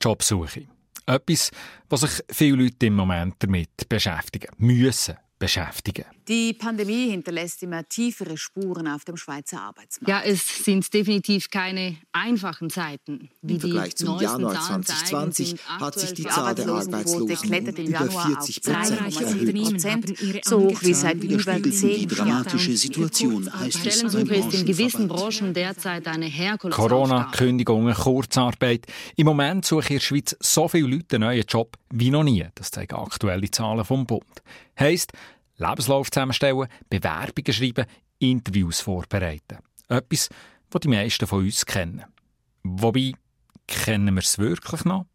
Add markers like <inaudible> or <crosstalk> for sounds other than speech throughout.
Jobsuche. Etwas, was sich viele Leute im Moment damit beschäftigen müssen beschäftigen. Die Pandemie hinterlässt immer tiefere Spuren auf dem Schweizer Arbeitsmarkt. Ja, es sind definitiv keine einfachen Zeiten. Wie Im Vergleich zum Januar 2020 hat sich die Zahl der Arbeitslosen klettert im über 40 Prozent so hoch wie seit über zehn Die dramatische Situation heißt es Stellensuche ist in gewissen Branchen derzeit eine Herkulesaufgabe. Corona, Kündigungen, Kurzarbeit. Im Moment suchen in der Schweiz so viele Leute einen neuen Job wie noch nie. Das zeigen aktuelle Zahlen vom Bund. Heisst, Lebenslauf zusammenstellen, Bewerbungen schreiben, Interviews vorbereiten. Etwas, was die meisten von uns kennen. Wobei, kennen wir es wirklich noch?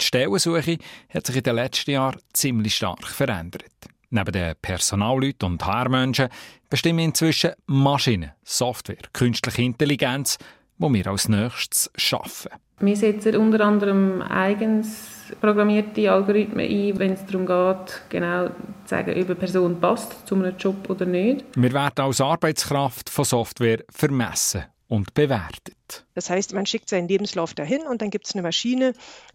Die Stellensuche hat sich in den letzten Jahren ziemlich stark verändert. Neben den Personalleuten und HR-Menschen bestimmen inzwischen Maschinen, Software, künstliche Intelligenz, wo wir als nächstes schaffen. Wir setzen unter anderem eigens programmierte Algorithmen ein, wenn es darum geht, genau zu sagen, ob eine Person passt zu einem Job oder nicht. Wir werden als Arbeitskraft von Software vermessen und bewertet. Das heißt, man schickt seinen Lebenslauf dahin und dann gibt es eine Maschine,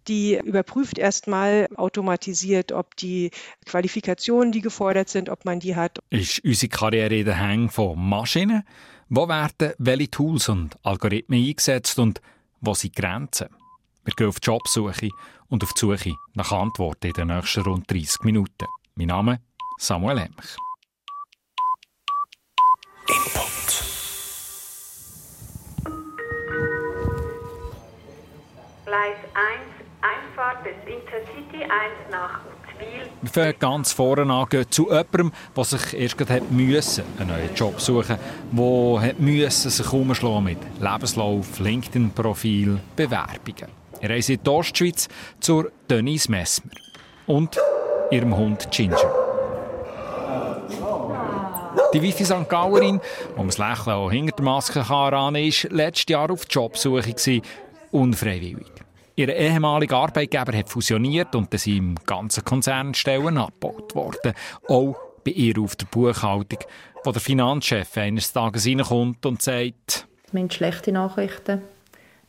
die überprüft erstmal automatisiert, ob die Qualifikationen, die gefordert sind, ob man die hat. Ist unsere Karriere in den Hängen von Maschinen? Wo werden welche Tools und Algorithmen eingesetzt und wo sind die Grenzen? Wir gehen auf die Jobsuche und auf die Suche nach Antworten in den nächsten rund 30 Minuten. Mein Name Samuel Emch. Input. Gleis 1, Einfahrt des Intercity 1 nach Uzwil. Wir fangen ganz vorne an, gehen zu jemandem, der sich erst gerade hat müssen, einen neuen Job suchen der hat müssen sich umschlagen mit Lebenslauf, LinkedIn-Profil, Bewerbungen. Er reist in die Ostschweiz zur Denise Messmer und ihrem Hund Ginger. Die Wifi St. Gallerin, wo man das Lächeln auch hinter der Maske kann, ist letztes Jahr auf Jobsuche unfreiwillig. Ihr ehemaliger Arbeitgeber hat fusioniert und sind im ganzen Konzern Stellen abgebaut worden. Auch bei ihr auf der Buchhaltung, wo der Finanzchef eines Tages reinkommt und sagt... Wir haben schlechte Nachrichten.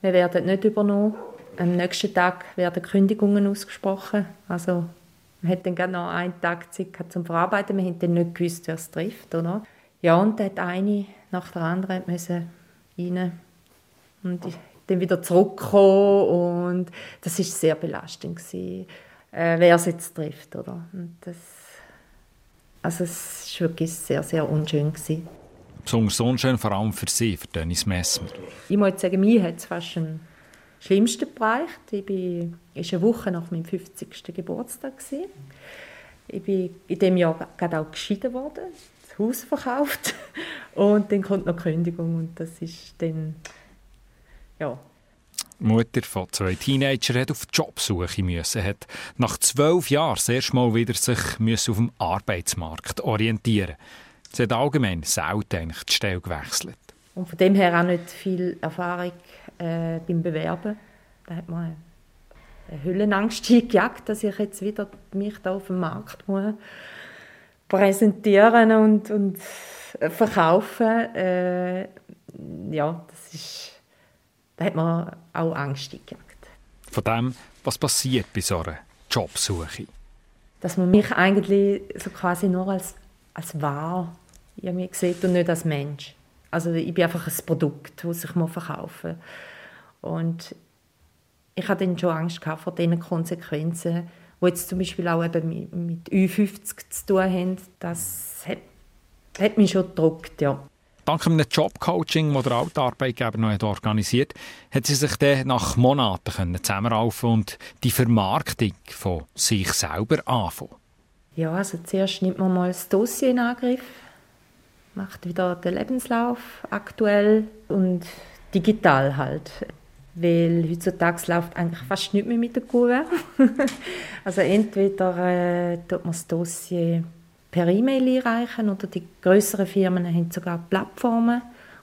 Wir werden nicht übernommen. Am nächsten Tag werden Kündigungen ausgesprochen. Also man hat dann gerade noch einen Tag Zeit zum Verarbeiten. Wir haben dann nicht gewusst, wer es trifft. Oder? Ja, und dann hat eine nach der anderen müssen rein. Und dann wieder zurückgekommen. Und das war sehr belastend. Gewesen, äh, wer es jetzt trifft. Oder? Und das, also es war wirklich sehr, sehr unschön. Gewesen. Besonders unschön, vor allem für Sie, für Dennis Messmer. Ich muss sagen, mir hat es fast einen Schlimmsten bereicht. Ich bin, ist eine Woche nach meinem 50. Geburtstag. Gewesen. Ich bin in diesem Jahr gerade auch geschieden worden, das Haus verkauft <laughs> und dann kommt noch die Kündigung und das ist dann, ja. Die Mutter von zwei Teenagern hat auf die Jobsuche müssen, hat nach zwölf Jahren das erste Mal wieder sich müssen auf dem Arbeitsmarkt orientieren. Sie hat allgemein selten die Stelle gewechselt. Und von dem her auch nicht viel Erfahrung äh, beim Bewerben. Da hat man eine Hüllenangst <laughs> gejagt, dass ich jetzt wieder mich da auf dem Markt muss präsentieren und, und verkaufen. Äh, ja, das ist, da hat man auch Angst gejagt. Von dem, was passiert bei so einer Jobsuche? Dass man mich eigentlich so quasi nur als, als wahr irgendwie sieht und nicht als Mensch. Also ich bin einfach ein Produkt, das ich verkaufen muss. Und ich hatte dann schon Angst vor diesen Konsequenzen, die jetzt zum Beispiel auch eben mit Ü50 zu tun haben. Das hat, hat mich schon gedruckt, ja. Dank einem Jobcoaching, das der alte Arbeitgeber noch organisiert hat, sie sich dann nach Monaten zusammenraufen und die Vermarktung von sich selber anfangen. Ja, also zuerst nimmt man mal das Dossier in Angriff macht wieder den Lebenslauf aktuell und digital halt. Weil heutzutage läuft eigentlich fast nichts mehr mit der Kurve. <laughs> also entweder äh, tut man das Dossier per E-Mail einreichen oder die größeren Firmen haben sogar Plattformen,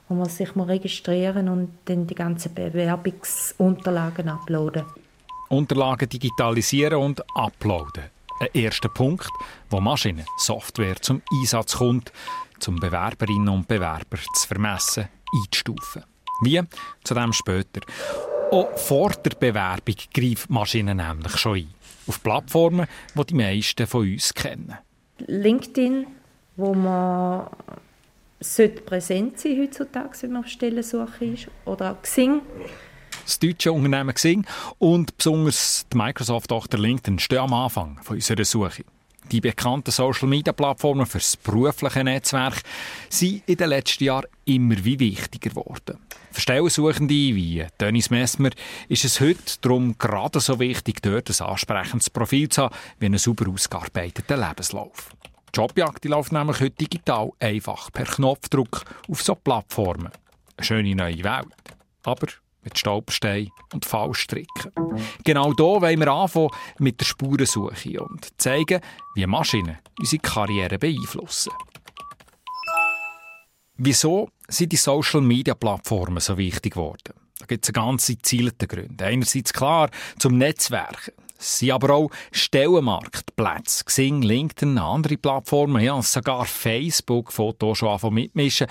wo man sich mal registrieren und dann die ganzen Bewerbungsunterlagen uploaden. Unterlagen digitalisieren und uploaden. Ein erster Punkt, wo Maschinen, Software zum Einsatz kommt, zum Bewerberinnen und Bewerber zu vermessen, einzustufen. Wie? Zu dem später. Auch vor der Bewerbung greift Maschinen nämlich schon ein. Auf Plattformen, die die meisten von uns kennen. LinkedIn, wo man sollte präsent sein heutzutage, wenn man auf Stellensuche ist. Oder auch Xing. Das deutsche Unternehmen Xing und besonders die Microsoft-Tochter LinkedIn stehen am Anfang von unserer Suche. Die bekannten Social-Media-Plattformen für das berufliche Netzwerk sind in den letzten Jahren immer wie wichtiger geworden. Für Stellensuchende wie Dennis Messmer ist es heute darum gerade so wichtig, dort ein ansprechendes Profil zu haben, wie einen sauber ausgearbeiteten Lebenslauf. Die Jobjagd läuft nämlich heute digital, einfach per Knopfdruck auf so Plattformen. Eine schöne neue Welt. Aber mit Staubstein und Fallstricken. Genau hier wollen wir anfangen mit der Spurensuche und zeigen, wie Maschinen unsere Karriere beeinflussen. Wieso sind die Social-Media-Plattformen so wichtig geworden? Da gibt es eine ganze zielte Gründe. Einerseits klar zum Netzwerken. Es sind aber auch Stellenmarktplätze. Xing, LinkedIn, andere Plattformen, ja, sogar Facebook, Fotos schon anfangen mitmischen.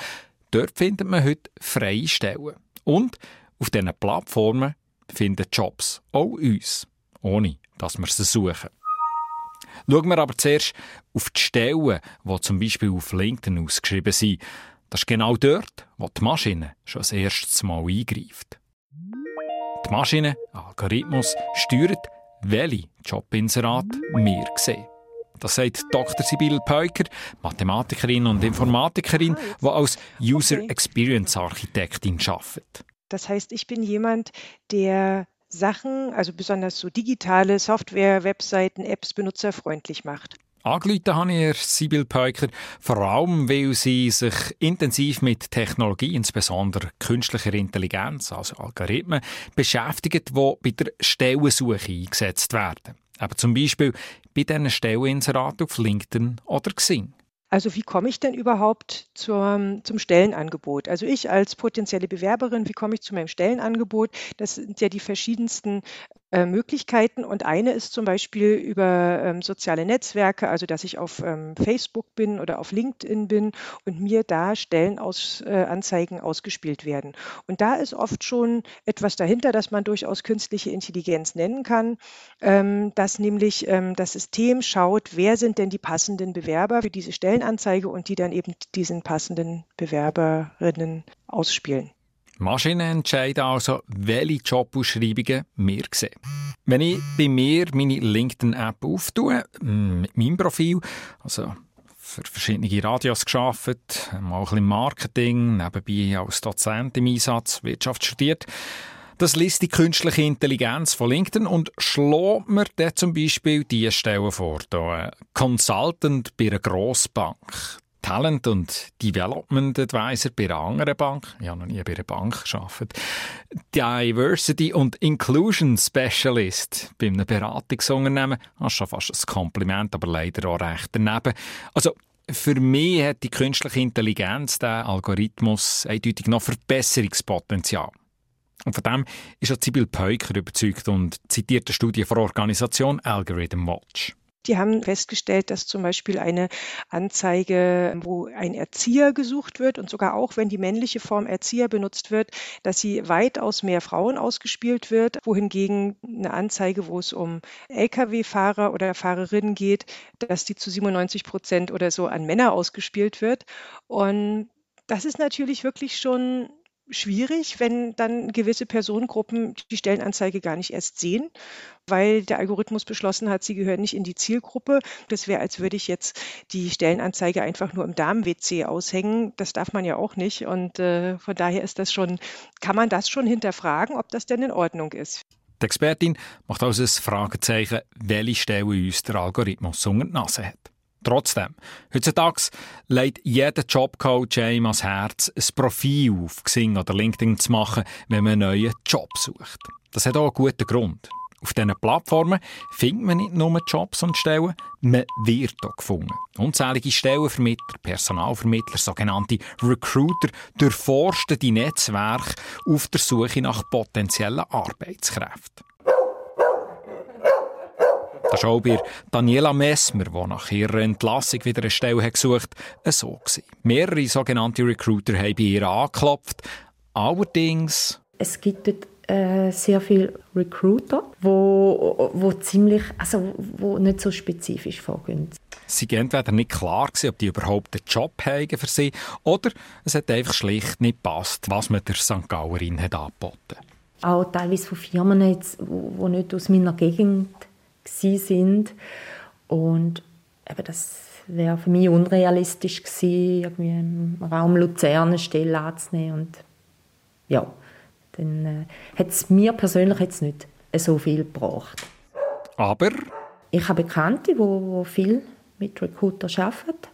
Dort findet man heute freie Stellen. Und auf diesen Plattformen finden Jobs auch uns, ohne dass wir sie suchen. Schauen wir aber zuerst auf die Stellen, die zum Beispiel auf LinkedIn ausgeschrieben sind. Das ist genau dort, wo die Maschine schon das erste Mal eingreift. Die Maschine, Algorithmus, steuert, welche Jobinserate wir sehen. Das sagt Dr. Sibylle Peuker, Mathematikerin und Informatikerin, die als User Experience Architektin arbeitet. Das heißt, ich bin jemand, der Sachen, also besonders so digitale Software, Webseiten, Apps benutzerfreundlich macht. Angerufen habe ich Sibyl Peuker, vor allem weil sie sich intensiv mit Technologie, insbesondere künstlicher Intelligenz, also Algorithmen, beschäftigt, die bei der Stellensuche eingesetzt werden. Aber zum Beispiel bei diesen Stelleninseraten auf LinkedIn oder Xing. Also wie komme ich denn überhaupt zur, zum Stellenangebot? Also ich als potenzielle Bewerberin, wie komme ich zu meinem Stellenangebot? Das sind ja die verschiedensten äh, Möglichkeiten und eine ist zum Beispiel über ähm, soziale Netzwerke, also dass ich auf ähm, Facebook bin oder auf LinkedIn bin und mir da Stellenanzeigen äh, ausgespielt werden. Und da ist oft schon etwas dahinter, das man durchaus künstliche Intelligenz nennen kann, ähm, dass nämlich ähm, das System schaut, wer sind denn die passenden Bewerber für diese Stellenanzeige und die dann eben diesen passenden Bewerberinnen ausspielen. Maschinen entscheiden also, welche Jobausschreibungen wir sehen. Wenn ich bei mir meine LinkedIn-App auftue, mm, mit meinem Profil, also für verschiedene Radios geschafft, mal ein bisschen Marketing, nebenbei als Dozent im Einsatz, Wirtschaft studiert. Das liest die künstliche Intelligenz von LinkedIn und schlägt mir dann zum Beispiel diese Stelle vor. Da, Consultant bei einer Grossbank. Talent- und Development Advisor bei einer anderen Bank. Ich habe noch nie bei einer Bank gearbeitet. Diversity und Inclusion Specialist bei einem Beratungsunternehmen. Das ist schon fast ein Kompliment, aber leider auch recht daneben. Also, für mich hat die künstliche Intelligenz, der Algorithmus, eindeutig noch Verbesserungspotenzial. Und von dem ist auch Sibyl Peuker überzeugt und zitiert eine Studie von Organisation Algorithm Watch. Die haben festgestellt, dass zum Beispiel eine Anzeige, wo ein Erzieher gesucht wird und sogar auch wenn die männliche Form Erzieher benutzt wird, dass sie weitaus mehr Frauen ausgespielt wird, wohingegen eine Anzeige, wo es um Lkw-Fahrer oder Fahrerinnen geht, dass die zu 97 Prozent oder so an Männer ausgespielt wird. Und das ist natürlich wirklich schon schwierig, wenn dann gewisse Personengruppen die Stellenanzeige gar nicht erst sehen, weil der Algorithmus beschlossen hat, sie gehören nicht in die Zielgruppe. Das wäre, als würde ich jetzt die Stellenanzeige einfach nur im Damen-WC aushängen. Das darf man ja auch nicht. Und äh, von daher ist das schon, kann man das schon hinterfragen, ob das denn in Ordnung ist. Die Expertin macht also ein Fragezeichen, welche Stelle uns der Algorithmus unter die Nase hat. Trotzdem, heutzutage legt jeder Jobcoach einem ans Herz, ein Profil auf Xing oder LinkedIn zu machen, wenn man einen neuen Job sucht. Das hat auch einen guten Grund. Auf diesen Plattformen findet man nicht nur Jobs und Stellen, man wird auch gefunden. Unzählige Stellenvermittler, Personalvermittler, sogenannte Recruiter durchforsten die Netzwerke auf der Suche nach potenziellen Arbeitskräften. Das war auch bei Daniela Messmer, die nach ihrer Entlassung wieder eine Stelle hat gesucht hat, so. Gewesen. Mehrere sogenannte Recruiter haben bei ihr angeklopft. Allerdings... Es gibt dort äh, sehr viele Recruiter, wo, wo ziemlich, also wo nicht so spezifisch vorgehen. Sie waren entweder nicht klar gewesen, ob die überhaupt einen Job haben für sie, oder es hat einfach schlicht nicht passt, was man der St. Gallerin hat angeboten. Auch teilweise von Firmen, die nicht aus meiner Gegend sind und eben das wäre für mich unrealistisch gewesen, irgendwie im Raum Luzern eine Stelle anzunehmen und ja, dann äh, hat es mir persönlich jetzt nicht so viel gebracht. Aber? Ich habe Bekannte, die wo, wo viel mit Recruiter arbeiten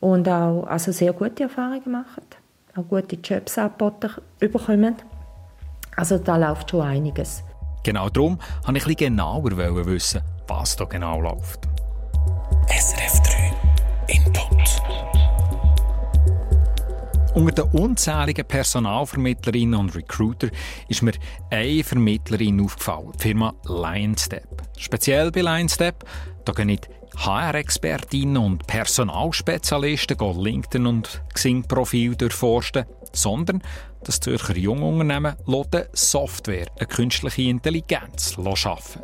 und auch also sehr gute Erfahrungen machen, auch gute Jobs angeboten bekommen. Also da läuft schon einiges. Genau darum wollte ich bisschen genauer wissen, was da genau läuft. SRF 3 Input. Unter den unzähligen Personalvermittlerinnen und Recruiter ist mir eine Vermittlerin aufgefallen, die Firma LionStep. Speziell bei LionStep, da gehen nicht HR-Expertinnen und Personalspezialisten LinkedIn und Xing-Profil durchforsten, sondern das Zürcher Jungunternehmen lässt Software, eine künstliche Intelligenz, arbeiten.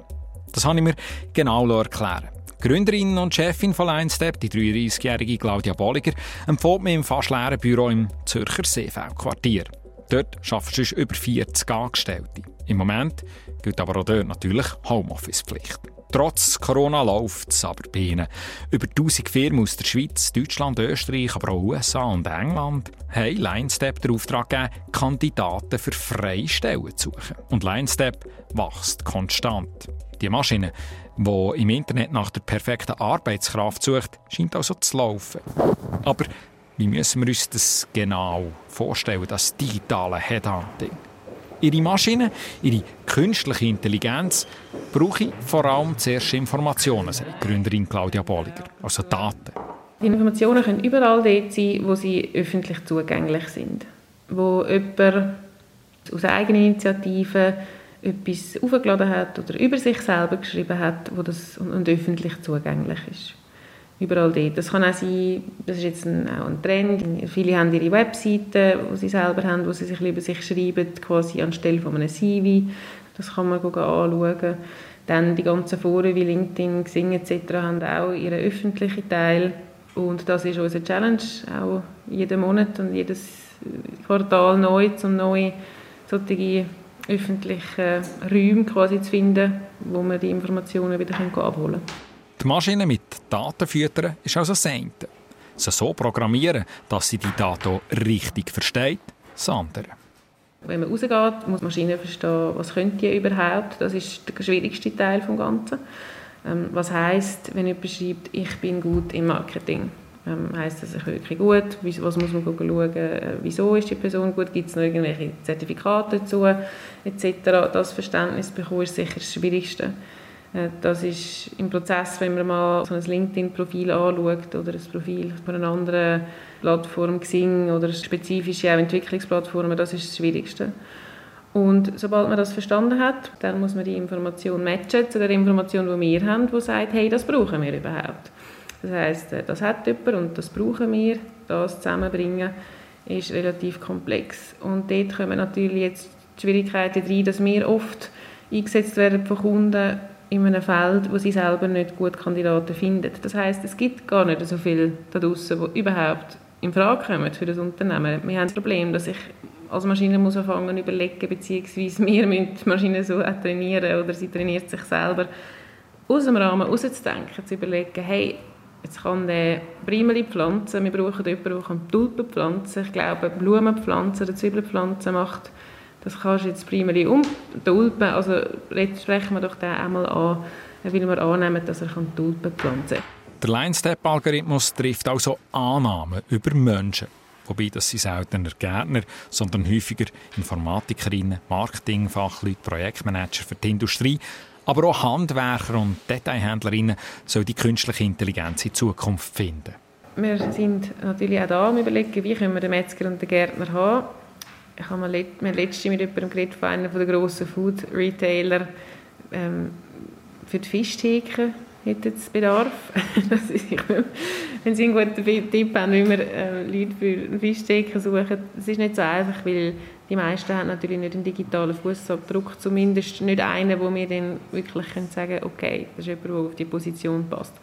Das habe ich mir genau erklären. Gründerin und Chefin von LineStep, die 33-jährige Claudia Bolliger, empfiehlt mir im fast leeren Büro im Zürcher Seefeld-Quartier. Dort arbeiten über 40 Angestellte. Im Moment gilt aber auch dort natürlich Homeoffice-Pflicht. Trotz Corona läuft es aber bei ihnen. Über 1000 Firmen aus der Schweiz, Deutschland, Österreich, aber auch USA und England haben LineStep den Auftrag gegeben, Kandidaten für freie Stellen zu suchen. Und LineStep wächst konstant. Die Maschine, die im Internet nach der perfekten Arbeitskraft sucht, scheint also zu laufen. Aber wie müssen wir uns das genau vorstellen, das digitale Headhunting? Ihre Maschine, ihre künstliche Intelligenz, brauche ich vor allem zuerst Informationen, sagt Gründerin Claudia Bolliger, also Daten. Die Informationen können überall dort sein, wo sie öffentlich zugänglich sind. Wo jemand aus eigener Initiative etwas aufgeladen hat oder über sich selber geschrieben hat wo das und öffentlich zugänglich ist überall dort. Das kann auch sein, das ist jetzt ein, auch ein Trend, viele haben ihre Webseiten, die sie selber haben, wo sie sich über sich schreiben, quasi anstelle von einem CV. Das kann man anschauen. Dann die ganzen Foren wie LinkedIn, Xing etc. haben auch ihren öffentlichen Teil. Und das ist unsere Challenge, auch jeden Monat und jedes Quartal neu, um neue solche öffentliche Räume quasi zu finden, wo man die Informationen wieder abholen können. Die Maschine mit Daten füttern ist also das eine. Sie so programmieren, dass sie die Daten richtig versteht, das andere. Wenn man rausgeht, muss die Maschine verstehen, was könnte die überhaupt. Das ist der schwierigste Teil des Ganzen. Ähm, was heißt, wenn jemand schreibt, ich bin gut im Marketing? Ähm, heißt das wirklich gut? Was muss man schauen? Äh, wieso ist die Person gut? Gibt es noch irgendwelche Zertifikate dazu? Etc. Das Verständnis bekommen ist sicher das Schwierigste. Äh, das ist im Prozess, wenn man mal so ein LinkedIn-Profil anschaut oder ein Profil von einer anderen Plattform, Xing oder spezifische Entwicklungsplattformen, das ist das Schwierigste. Und sobald man das verstanden hat, dann muss man die Information matchen zu der Information, die wir haben, die sagt, hey, das brauchen wir überhaupt. Das heißt, äh, das hat jemand und das brauchen wir, das zusammenbringen, ist relativ komplex. Und dort kommen natürlich jetzt die Schwierigkeiten rein, dass wir oft eingesetzt werden von Kunden, in einem Feld, wo sie selber nicht gut Kandidaten findet. Das heißt, es gibt gar nicht so viel da draussen, die überhaupt in Frage kommen für das Unternehmen. Wir haben das Problem, dass ich als Maschine muss anfangen überlegen, beziehungsweise <laughs> wir müssen die Maschine so trainieren oder sie trainiert sich selber, aus dem Rahmen rauszudenken, zu überlegen, hey, jetzt kann der Primeli pflanzen, wir brauchen jemanden, der Tulpen pflanzen Ich glaube, Blumen pflanzen oder Zwiebeln pflanzen macht das kannst du jetzt primär umtulpen. Also jetzt sprechen wir doch den einmal an, weil wir annehmen, dass er Tulpen pflanzen kann. Der Line-Step-Algorithmus trifft also Annahmen über Menschen. Wobei das sind seltener Gärtner, sondern häufiger Informatikerinnen, Marketingfachleute, Projektmanager für die Industrie, aber auch Handwerker und Detailhändlerinnen soll die künstliche Intelligenz in Zukunft finden. Wir sind natürlich auch da am überlegen, wie können wir den Metzger und den Gärtner haben ich habe mal let, mir letztens mit jemandem geredet von einem der grossen Food-Retailer ähm, für die Fischtheke hätte es Bedarf. <laughs> ist, wenn Sie einen guten Tipp haben, wie wir äh, Leute für Fischtheke suchen, es ist nicht so einfach, weil Die meisten haben natürlich nicht einen digitalen Fußabdruck, zumindest nicht einen, wo wir dann wirklich können sagen okay, das ist jemand, der auf die Position passt.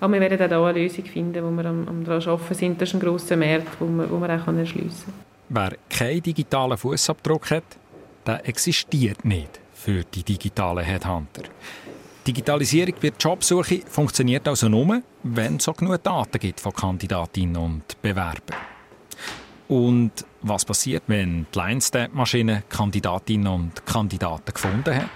Aber wir werden auch da eine Lösung finden, wo wir am, am daran arbeiten sind. Das ist ein grosser Markt, wo man, wo man auch erschliessen kann. Wer keinen digitalen Fußabdruck hat, der existiert nicht für die digitalen Headhunter. Digitalisierung bei Jobsuche funktioniert also nur, wenn es so genug Daten gibt von Kandidatinnen und Bewerbern. Und was passiert, wenn die Line-Step-Maschine Kandidatinnen und Kandidaten gefunden hat?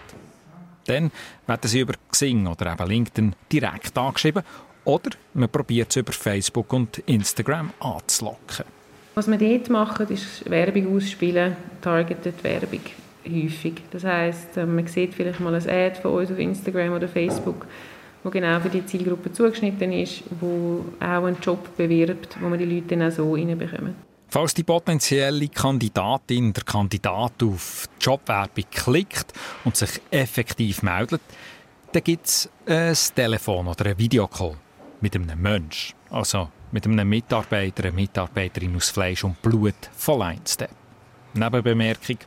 Dann werden sie über Xing oder eben LinkedIn direkt angeschrieben oder man probiert es über Facebook und Instagram anzulocken. Was wir dort machen, ist Werbung ausspielen, targeted Werbung häufig. Das heisst, ähm, man sieht vielleicht mal ein Ad von uns auf Instagram oder Facebook, wo genau für die Zielgruppe zugeschnitten ist, wo auch einen Job bewirbt, wo man die Leute dann auch so reinbekommen. Falls die potenzielle Kandidatin, der Kandidat auf Jobwerbung klickt und sich effektiv meldet, dann gibt es ein Telefon oder ein Videocall mit einem Mensch, also mit einem Mitarbeiter, einer Mitarbeiterin aus Fleisch und Blut von Linestep. Nebenbemerkung,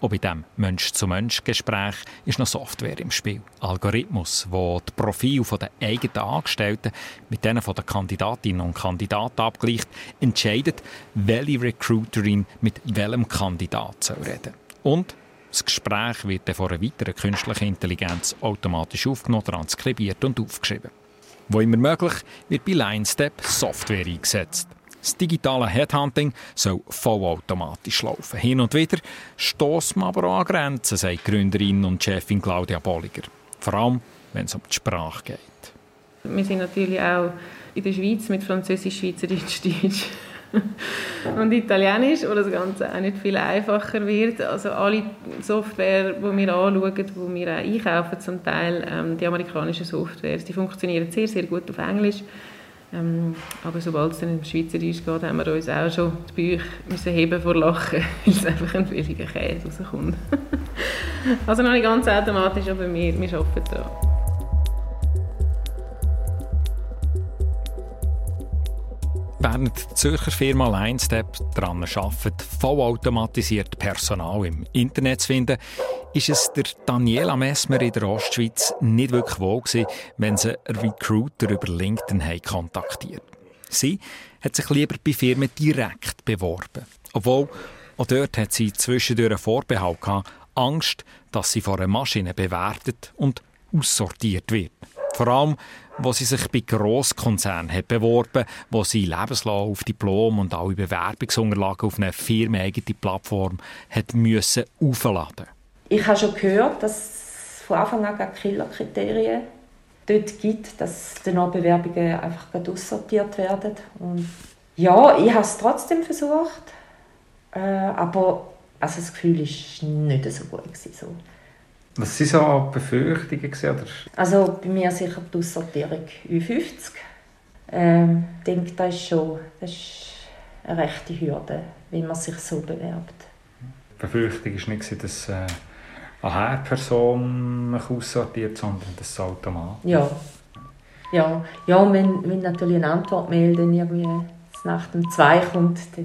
auch bei diesem Mensch-zu-Mensch-Gespräch ist noch Software im Spiel. Algorithmus, wo die Profile der eigenen Angestellten mit denen der Kandidatinnen und Kandidaten abgleicht, entscheidet, welche Recruiterin mit welchem Kandidat soll reden Und das Gespräch wird dann von einer weiteren künstlichen Intelligenz automatisch aufgenommen, transkribiert und aufgeschrieben. Wo immer möglich, wird bei LineStep Software eingesetzt. Das digitale Headhunting soll vollautomatisch laufen. Hin und wieder stoßt man aber auch an Grenzen, sagt Gründerin und Chefin Claudia Bolliger. Vor allem, wenn es um die Sprache geht. Wir sind natürlich auch in der Schweiz mit Französisch, Schweizerdeutsch, Deutsch <laughs> und Italienisch, wo das Ganze auch nicht viel einfacher wird. Also alle Software, die wir anschauen, die wir auch einkaufen, zum Teil ähm, die amerikanischen Softwares, die funktionieren sehr, sehr gut auf Englisch. Ähm, aber sobald es dann im Schweizerdeutsch geht, haben wir uns auch schon die Bücher müssen heben vor Lachen, <laughs> weil es einfach ein billiger Käse rauskommt. <laughs> also noch nicht ganz automatisch, aber wir, wir arbeiten daran. Während die Zürcher Firma LineStep daran arbeitet, vollautomatisiert Personal im Internet zu finden, ist es der Daniela Messmer in der Ostschweiz nicht wirklich wohl gewesen, wenn sie einen Recruiter über LinkedIn haben kontaktiert. Sie hat sich lieber bei Firmen direkt beworben. Obwohl, auch dort hat sie zwischendurch einen Vorbehalt gehabt, Angst, dass sie von einer Maschine bewertet und aussortiert wird. Vor allem, wo sie sich bei Grosskonzernen hat beworben, wo sie Lebenslauf, Diplom und alle Bewerbungsunterlagen auf eine firmeneigene Plattform hat müssen aufladen. Ich habe schon gehört, dass es von Anfang an Killerkriterien dort gibt, dass die Bewerbungen einfach aussortiert werden. Und ja, ich habe es trotzdem versucht, äh, aber also das Gefühl war nicht so gut. Gewesen, so. Was waren so Befürchtungen? Oder? Also bei mir sicher die Aussortierung U50. Ähm, ich denke, das ist schon das ist eine rechte Hürde, wenn man sich so bewerbt. Die Befürchtung war nicht, dass äh, eine Person mich aussortiert, sondern das Automat. Ja. Ja, ja wenn, wenn natürlich eine Antwortmail dann irgendwie nach dem 2 kommt, dann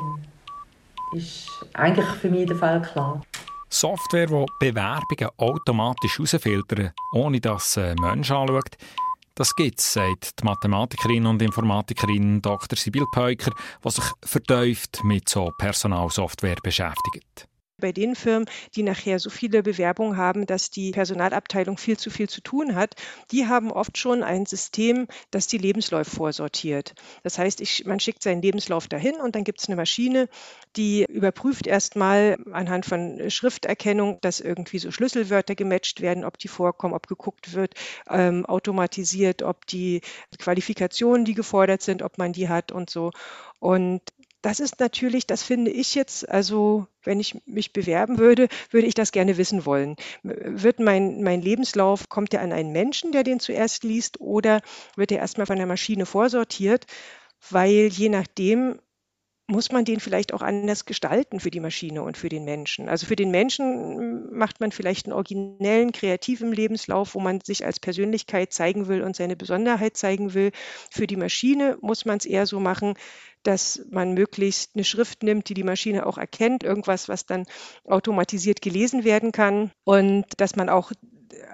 ist eigentlich für mich der Fall klar. Software, die Bewerbungen automatisch herausfiltert, ohne dass ein Mensch anschaut, das gibt es, sagt die Mathematikerin und Informatikerin Dr. Sibyl Peuker, die sich vertieft mit so Personalsoftware beschäftigt bei den Firmen, die nachher so viele Bewerbungen haben, dass die Personalabteilung viel zu viel zu tun hat, die haben oft schon ein System, das die Lebensläufe vorsortiert. Das heißt, ich, man schickt seinen Lebenslauf dahin und dann gibt es eine Maschine, die überprüft erstmal anhand von Schrifterkennung, dass irgendwie so Schlüsselwörter gematcht werden, ob die vorkommen, ob geguckt wird, ähm, automatisiert, ob die Qualifikationen, die gefordert sind, ob man die hat und so. Und das ist natürlich, das finde ich jetzt, also wenn ich mich bewerben würde, würde ich das gerne wissen wollen. Wird mein, mein Lebenslauf, kommt der an einen Menschen, der den zuerst liest, oder wird er erstmal von der Maschine vorsortiert? Weil je nachdem muss man den vielleicht auch anders gestalten für die Maschine und für den Menschen. Also für den Menschen macht man vielleicht einen originellen, kreativen Lebenslauf, wo man sich als Persönlichkeit zeigen will und seine Besonderheit zeigen will. Für die Maschine muss man es eher so machen, dass man möglichst eine Schrift nimmt, die die Maschine auch erkennt, irgendwas, was dann automatisiert gelesen werden kann und dass man auch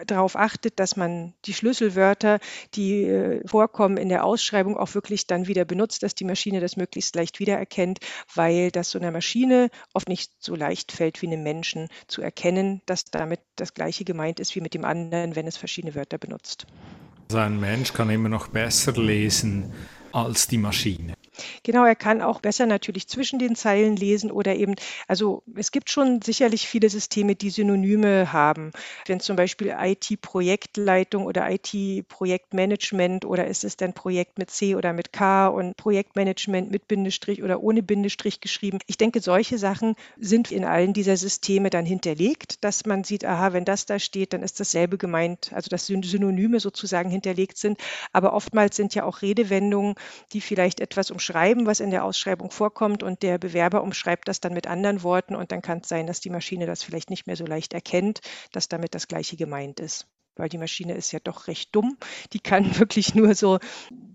darauf achtet, dass man die Schlüsselwörter, die äh, vorkommen in der Ausschreibung, auch wirklich dann wieder benutzt, dass die Maschine das möglichst leicht wiedererkennt, weil das so einer Maschine oft nicht so leicht fällt wie einem Menschen zu erkennen, dass damit das Gleiche gemeint ist wie mit dem anderen, wenn es verschiedene Wörter benutzt. Also ein Mensch kann immer noch besser lesen als die Maschine. Genau, er kann auch besser natürlich zwischen den Zeilen lesen oder eben, also es gibt schon sicherlich viele Systeme, die Synonyme haben. Wenn zum Beispiel IT-Projektleitung oder IT-Projektmanagement oder ist es dann Projekt mit C oder mit K und Projektmanagement mit Bindestrich oder ohne Bindestrich geschrieben. Ich denke, solche Sachen sind in allen dieser Systeme dann hinterlegt, dass man sieht, aha, wenn das da steht, dann ist dasselbe gemeint, also dass Synonyme sozusagen hinterlegt sind. Aber oftmals sind ja auch Redewendungen, die vielleicht etwas um umschreiben, was in der Ausschreibung vorkommt und der Bewerber umschreibt das dann mit anderen Worten und dann kann es sein, dass die Maschine das vielleicht nicht mehr so leicht erkennt, dass damit das Gleiche gemeint ist weil die Maschine ist ja doch recht dumm. Die kann <laughs> wirklich nur so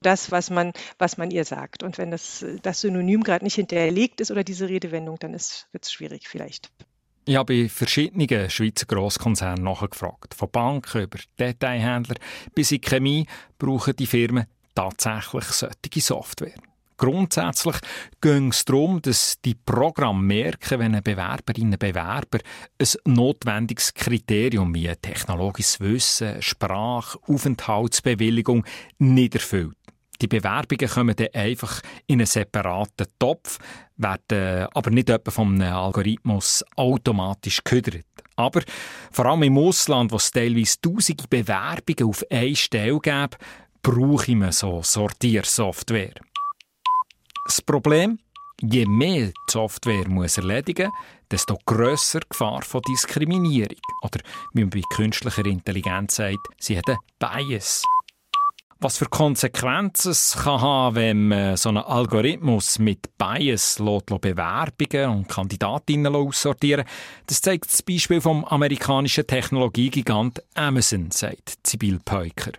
das, was man, was man ihr sagt. Und wenn das, das Synonym gerade nicht hinterlegt ist oder diese Redewendung, dann wird es schwierig vielleicht. Ich habe bei verschiedenen Schweizer Grosskonzernen nachgefragt. Von Banken über Detailhändler bis in Chemie brauchen die Firmen tatsächlich solche Software. Grundsätzlich ging es darum, dass die Programme merken, wenn eine Bewerberin, ein Bewerber ein notwendiges Kriterium wie technologisches Wissen, Sprache, Aufenthaltsbewilligung nicht erfüllt. Die Bewerbungen kommen dann einfach in einen separaten Topf, werden aber nicht etwa vom Algorithmus automatisch gehüdert. Aber vor allem im Ausland, wo es teilweise tausende Bewerbungen auf eine Stelle gibt, brauche ich so Sortiersoftware. Das Problem, je mehr die Software muss erledigen muss, desto grösser die Gefahr von Diskriminierung. Oder wie man bei künstlicher Intelligenz sagt, sie hat einen Bias. Was für Konsequenzen es kann haben, wenn man so einen Algorithmus mit Bias Bewerbungen und Kandidatinnen aussortieren das zeigt das Beispiel vom amerikanischen Technologiegigant Amazon, sagt Sibyl Peuker.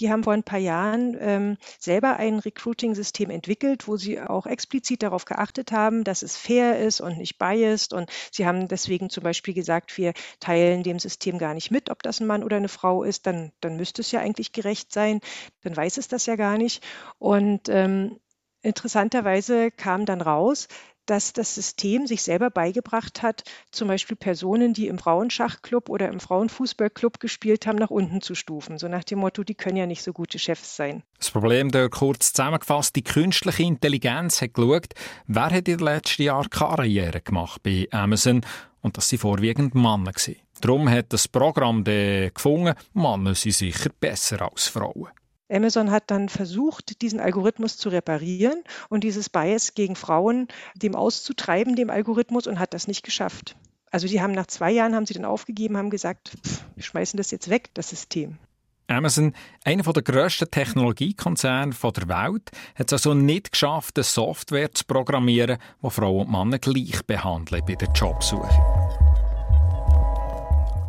Die haben vor ein paar Jahren ähm, selber ein Recruiting-System entwickelt, wo sie auch explizit darauf geachtet haben, dass es fair ist und nicht biased. Und sie haben deswegen zum Beispiel gesagt, wir teilen dem System gar nicht mit, ob das ein Mann oder eine Frau ist. Dann, dann müsste es ja eigentlich gerecht sein. Dann weiß es das ja gar nicht. Und ähm, interessanterweise kam dann raus, dass das System sich selber beigebracht hat, zum Beispiel Personen, die im Frauenschachclub oder im Frauenfußballclub gespielt haben, nach unten zu stufen. So nach dem Motto, die können ja nicht so gute Chefs sein. Das Problem da kurz zusammengefasst, die künstliche Intelligenz hat geschaut, wer hat in den letzten Jahren Karriere gemacht bei Amazon und das sind vorwiegend Männer. Darum hat das Programm gefunden, Männer sind sicher besser als Frauen. Amazon hat dann versucht, diesen Algorithmus zu reparieren und dieses Bias gegen Frauen dem auszutreiben, dem Algorithmus, und hat das nicht geschafft. Also die haben nach zwei Jahren haben sie dann aufgegeben, haben gesagt, pff, wir schmeißen das jetzt weg, das System. Amazon, einer der grössten Technologiekonzerne der Welt, hat es also nicht geschafft, eine Software zu programmieren, die Frauen und Männer gleich behandeln bei der Jobsuche.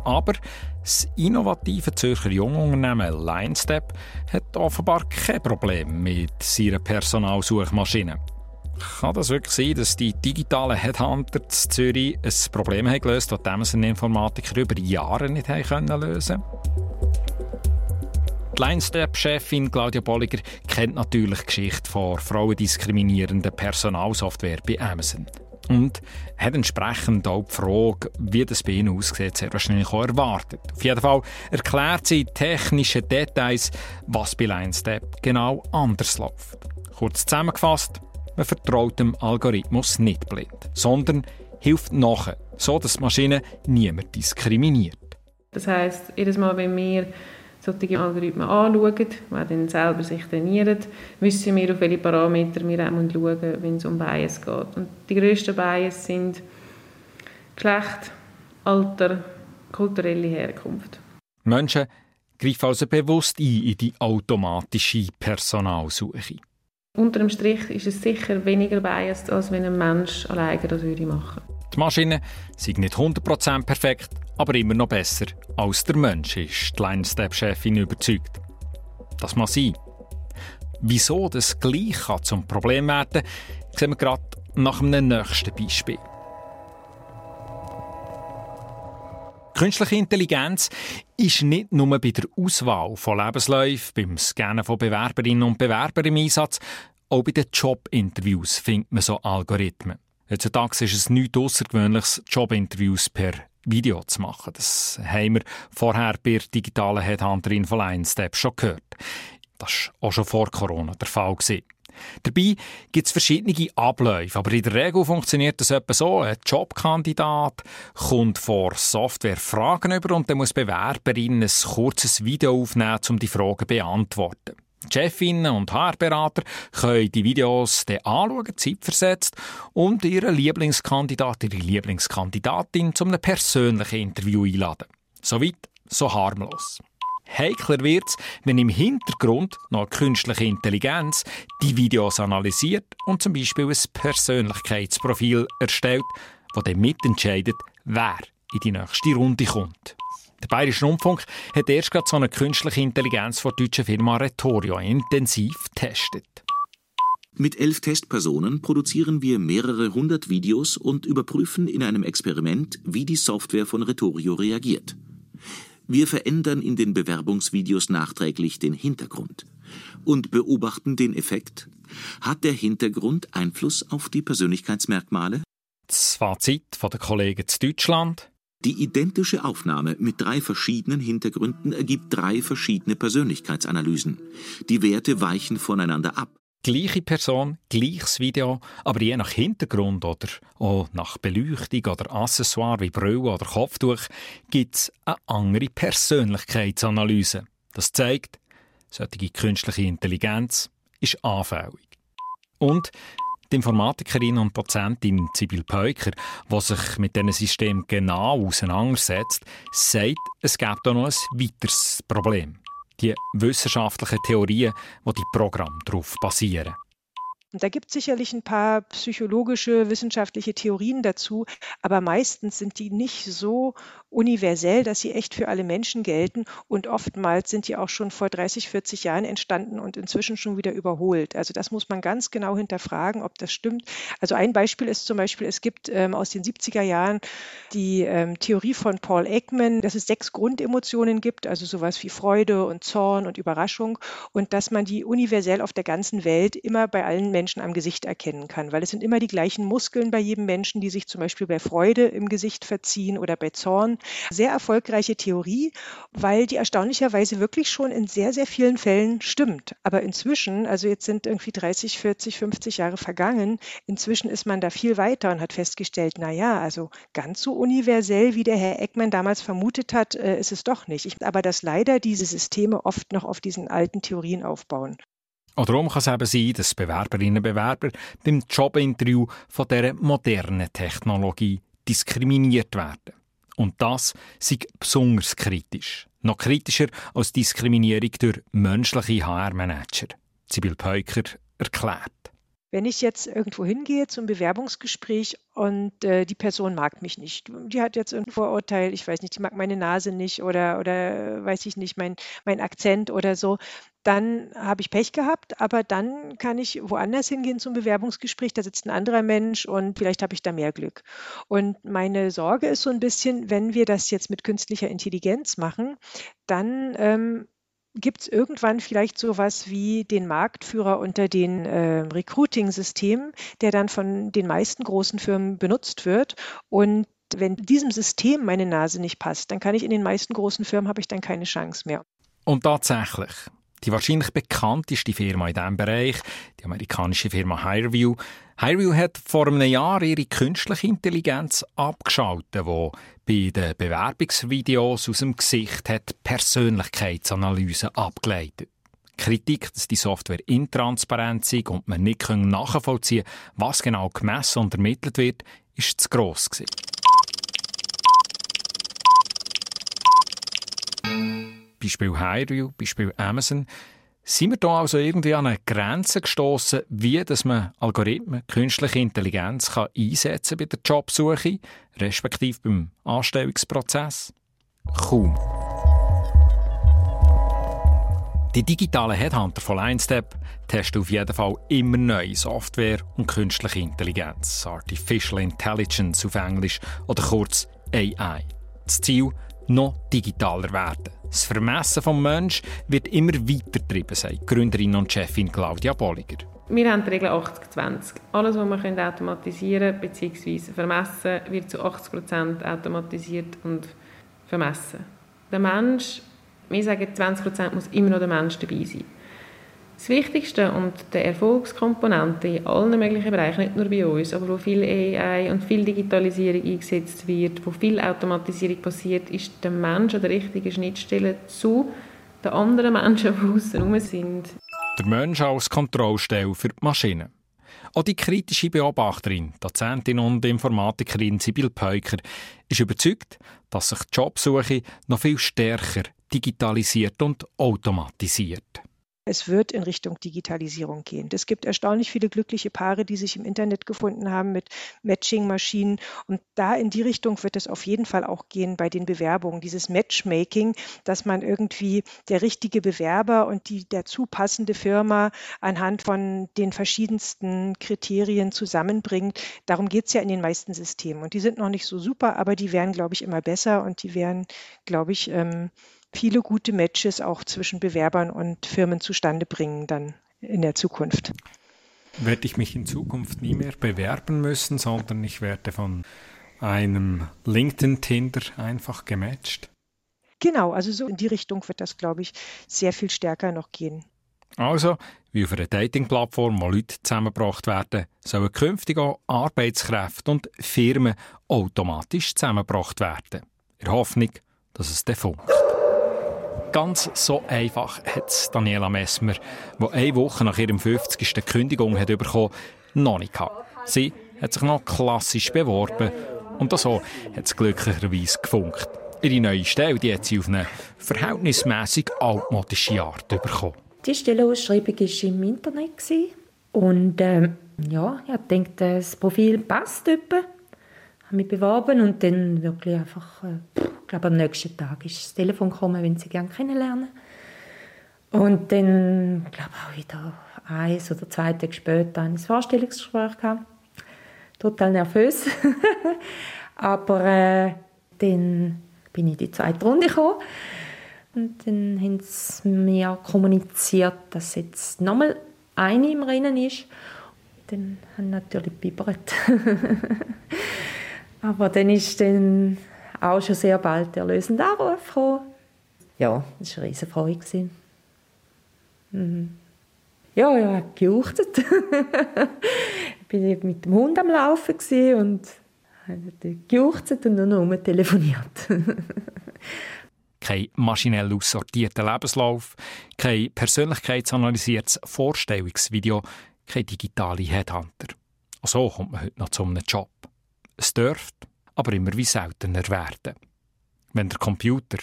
Aber das innovative Zürcher Jungunternehmen LineStep hat offenbar kein Problem mit seiner Personalsuchmaschine. Kann das wirklich sein, dass die digitalen Headhunter in Zürich ein Problem haben gelöst haben, das Amazon Informatiker über Jahre nicht haben lösen Die LineStep-Chefin Claudia Bolliger kennt natürlich die Geschichte von frauendiskriminierenden Personalsoftware bei Amazon und hat entsprechend auch die Frage, wie das bei Ihnen aussieht, sehr wahrscheinlich auch erwartet. Auf jeden Fall erklärt sie technische Details, was bei LineStep genau anders läuft. Kurz zusammengefasst, man vertraut dem Algorithmus nicht blind, sondern hilft nachher, so dass die Maschine niemand diskriminiert. Das heißt, jedes Mal, wenn wir solche Algorithmen anschauen, die dann selber sich trainieren, wissen wir, auf welche Parameter wir auch schauen müssen, wenn es um Bias geht. Und die grössten Bias sind Geschlecht, Alter, kulturelle Herkunft. Menschen greifen also bewusst ein in die automatische Personalsuche. Unter dem Strich ist es sicher weniger biased, als wenn ein Mensch alleine das würde machen. Die Maschine sind nicht 100% perfekt, aber immer noch besser als der Mensch, ist die Line-Step-Chefin überzeugt. Das muss sein. Wieso das gleich zum Problem werden kann, sehen wir gerade nach einem nächsten Beispiel. Künstliche Intelligenz ist nicht nur bei der Auswahl von Lebensläufen, beim Scannen von Bewerberinnen und Bewerbern im Einsatz, auch bei den Jobinterviews findet man so Algorithmen. Heutzutage ist es nichts Außergewöhnliches, Jobinterviews per Video zu machen. Das haben wir vorher bei der digitalen Headhunterin von LineStep schon gehört. Das war auch schon vor Corona der Fall. Dabei gibt es verschiedene Abläufe, aber in der Regel funktioniert das etwa so. Ein Jobkandidat kommt vor Software Fragen über und dann muss die Bewerberin ein kurzes Video aufnehmen, um die Fragen zu beantworten. Chefinnen und HR-Berater können die Videos dann anschauen, zeitversetzt, und ihren Lieblingskandidat, ihre Lieblingskandidatin zu einem persönlichen Interview einladen. Soweit, so harmlos. Heikler wird es, wenn im Hintergrund noch künstliche Intelligenz die Videos analysiert und zum Beispiel ein Persönlichkeitsprofil erstellt, das dann mitentscheidet, wer in die nächste Runde kommt. Der Bayerische Rundfunk hat erst gerade so eine künstliche Intelligenz von der deutschen Firma Retorio intensiv getestet. Mit elf Testpersonen produzieren wir mehrere hundert Videos und überprüfen in einem Experiment, wie die Software von Retorio reagiert. Wir verändern in den Bewerbungsvideos nachträglich den Hintergrund und beobachten den Effekt. Hat der Hintergrund Einfluss auf die Persönlichkeitsmerkmale? Das Fazit von der Kollegen zu Deutschland. Die identische Aufnahme mit drei verschiedenen Hintergründen ergibt drei verschiedene Persönlichkeitsanalysen. Die Werte weichen voneinander ab gleiche Person, gleiches Video, aber je nach Hintergrund oder auch nach Beleuchtung oder Accessoire wie Brille oder Kopftuch gibt es eine andere Persönlichkeitsanalyse. Das zeigt, solche künstliche Intelligenz ist anfällig. Und die Informatikerin und Dozentin Sibyl Peuker, die sich mit diesem System genau auseinandersetzt, sagt, es gibt auch noch ein weiteres Problem die wissenschaftlichen Theorien, die die Programme darauf basieren. Und da gibt es sicherlich ein paar psychologische, wissenschaftliche Theorien dazu, aber meistens sind die nicht so universell, dass sie echt für alle Menschen gelten. Und oftmals sind die auch schon vor 30, 40 Jahren entstanden und inzwischen schon wieder überholt. Also das muss man ganz genau hinterfragen, ob das stimmt. Also ein Beispiel ist zum Beispiel, es gibt ähm, aus den 70er Jahren die ähm, Theorie von Paul Ekman, dass es sechs Grundemotionen gibt, also sowas wie Freude und Zorn und Überraschung und dass man die universell auf der ganzen Welt immer bei allen Menschen am Gesicht erkennen kann, weil es sind immer die gleichen Muskeln bei jedem Menschen, die sich zum Beispiel bei Freude im Gesicht verziehen oder bei Zorn. Sehr erfolgreiche Theorie, weil die erstaunlicherweise wirklich schon in sehr, sehr vielen Fällen stimmt. Aber inzwischen, also jetzt sind irgendwie 30, 40, 50 Jahre vergangen, inzwischen ist man da viel weiter und hat festgestellt, na ja, also ganz so universell, wie der Herr Eckmann damals vermutet hat, äh, ist es doch nicht. Ich, aber dass leider diese Systeme oft noch auf diesen alten Theorien aufbauen. Und darum kann es eben sein, dass Bewerberinnen und Bewerber beim Jobinterview von dieser modernen Technologie diskriminiert werden. Und das sei besonders kritisch. Noch kritischer als Diskriminierung durch menschliche HR-Manager. Sibyl Peuker erklärt. Wenn ich jetzt irgendwo hingehe zum Bewerbungsgespräch und äh, die Person mag mich nicht, die hat jetzt ein Vorurteil, ich weiß nicht, die mag meine Nase nicht oder, oder weiß ich nicht, mein, mein Akzent oder so, dann habe ich Pech gehabt, aber dann kann ich woanders hingehen zum Bewerbungsgespräch, da sitzt ein anderer Mensch und vielleicht habe ich da mehr Glück. Und meine Sorge ist so ein bisschen, wenn wir das jetzt mit künstlicher Intelligenz machen, dann ähm, Gibt es irgendwann vielleicht so was wie den Marktführer unter den äh, Recruiting-Systemen, der dann von den meisten großen Firmen benutzt wird? Und wenn diesem System meine Nase nicht passt, dann kann ich in den meisten großen Firmen habe ich dann keine Chance mehr. Und tatsächlich, die wahrscheinlich bekannteste Firma in diesem Bereich, die amerikanische Firma HireView, HireView hat vor einem Jahr ihre künstliche Intelligenz abgeschaltet, wo bei den Bewerbungsvideos aus dem Gesicht hat Persönlichkeitsanalyse abgeleitet. Kritik, dass die Software intransparent ist und man nicht nachvollziehen kann, was genau gemessen und ermittelt wird, ist zu gross gewesen. Beispiel HireView, Beispiel Amazon. Sind wir da also irgendwie an eine Grenze gestoßen, wie dass man Algorithmen, künstliche Intelligenz kann einsetzen bei der Jobsuche, respektive beim Anstellungsprozess? Kaum. Die digitalen Headhunter von LineStep testen auf jeden Fall immer neue Software und künstliche Intelligenz, Artificial Intelligence auf Englisch oder kurz AI. Das Ziel, noch digitaler werden. Das Vermessen des Menschen wird immer weiter getrieben, sagt Gründerin und Chefin Claudia Bolliger. Wir haben die Regel 80-20. Alles, was wir automatisieren bzw. vermessen wird zu 80% automatisiert und vermessen. Der Mensch, wir sagen 20% muss immer noch der Mensch dabei sein. Das Wichtigste und der Erfolgskomponente in allen möglichen Bereichen, nicht nur bei uns, aber wo viel AI und viel Digitalisierung eingesetzt wird, wo viel Automatisierung passiert, ist der Mensch an der richtigen Schnittstelle zu den anderen Menschen, die außen sind. Der Mensch als Kontrollstelle für die Maschinen. Auch die kritische Beobachterin, Dozentin und Informatikerin Sibyl Peuker ist überzeugt, dass sich die Jobsuche noch viel stärker digitalisiert und automatisiert. Es wird in Richtung Digitalisierung gehen. Es gibt erstaunlich viele glückliche Paare, die sich im Internet gefunden haben mit Matching-Maschinen. Und da in die Richtung wird es auf jeden Fall auch gehen bei den Bewerbungen. Dieses Matchmaking, dass man irgendwie der richtige Bewerber und die dazu passende Firma anhand von den verschiedensten Kriterien zusammenbringt. Darum geht es ja in den meisten Systemen. Und die sind noch nicht so super, aber die werden, glaube ich, immer besser und die werden, glaube ich, ähm, viele gute Matches auch zwischen Bewerbern und Firmen zustande bringen dann in der Zukunft. Werde ich mich in Zukunft nie mehr bewerben müssen, sondern ich werde von einem LinkedIn-Tinder einfach gematcht? Genau, also so in die Richtung wird das, glaube ich, sehr viel stärker noch gehen. Also, wie auf einer Dating-Plattform, wo Leute zusammengebracht werden, sollen künftig auch Arbeitskräfte und Firmen automatisch zusammengebracht werden. In der Hoffnung, dass es dann funkt. Ganz so einfach hat es Daniela Messmer, die eine Woche nach ihrem 50. Kündigung hat bekommen, noch nicht gehabt. Sie hat sich noch klassisch beworben und so hat es glücklicherweise gefunkt. Ihre neue Stelle die hat sie auf eine verhältnismäßig altmodische Art bekommen. Die Stellenausschreibung war im Internet und äh, ja, ich denke, das Profil passt etwa mich beworben und dann wirklich einfach, äh, ich glaube am nächsten Tag ist das Telefon gekommen, wenn sie gerne kennenlernen. Und dann, glaube auch wieder eins oder zwei Tage später ein Vorstellungsgespräch gehabt. Total nervös. <laughs> Aber äh, dann bin ich in die zweite Runde gekommen. Und dann haben sie mir kommuniziert, dass jetzt nochmal eine im Rennen ist. Dann haben natürlich bibbert. <laughs> Aber dann ist dann auch schon sehr bald der lösende Anruf gekommen. Ja, das war eine riesige Freude. Mhm. Ja, ja, <laughs> ich gejuchtet. ich bin mit dem Hund am Laufen und habe gejuchtet und nur noch telefoniert. <laughs> kein maschinell aussortierter Lebenslauf, kein persönlichkeitsanalysiertes Vorstellungsvideo, kein digitale Headhunter. So kommt man heute noch zu einem Job. Es dürfte aber immer wie seltener werden, wenn der Computer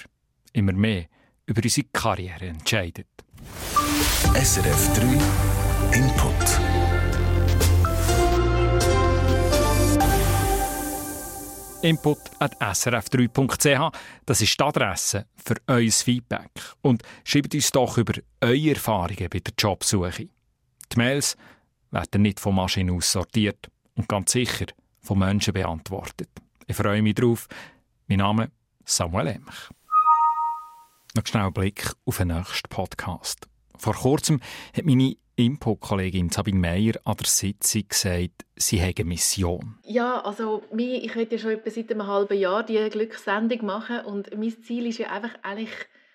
immer mehr über unsere Karriere entscheidet. SRF 3 Input Input at srf3.ch. Das ist die Adresse für euer Feedback. Und schreibt uns doch über eure Erfahrungen bei der Jobsuche. Die Mails werden nicht von Maschinen aussortiert und ganz sicher von Menschen beantwortet. Ich freue mich darauf. Mein Name Samuel Emch. Noch schnell ein Blick auf den nächsten Podcast. Vor kurzem hat meine Input-Kollegin Sabine Meyer an der Sitzung gesagt, sie habe eine Mission. Ja, also ich möchte ja schon etwa seit einem halben Jahr diese Glückssendung machen und mein Ziel ist ja einfach eigentlich,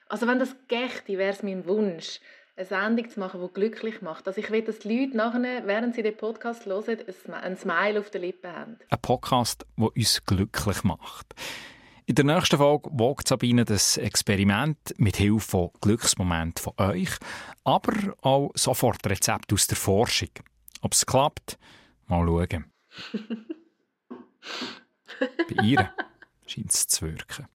also wenn das gächte, wäre es mein Wunsch, eine Sendung zu machen, die glücklich macht. Also ich will, dass die Leute nachher, während sie den Podcast hören, ein Smile auf den Lippen haben. Ein Podcast, der uns glücklich macht. In der nächsten Folge wagt Sabine das Experiment mit Hilfe von Glücksmomenten von euch, aber auch sofort Rezepte aus der Forschung. Ob es klappt, mal schauen. <laughs> Bei ihr scheint es zu wirken.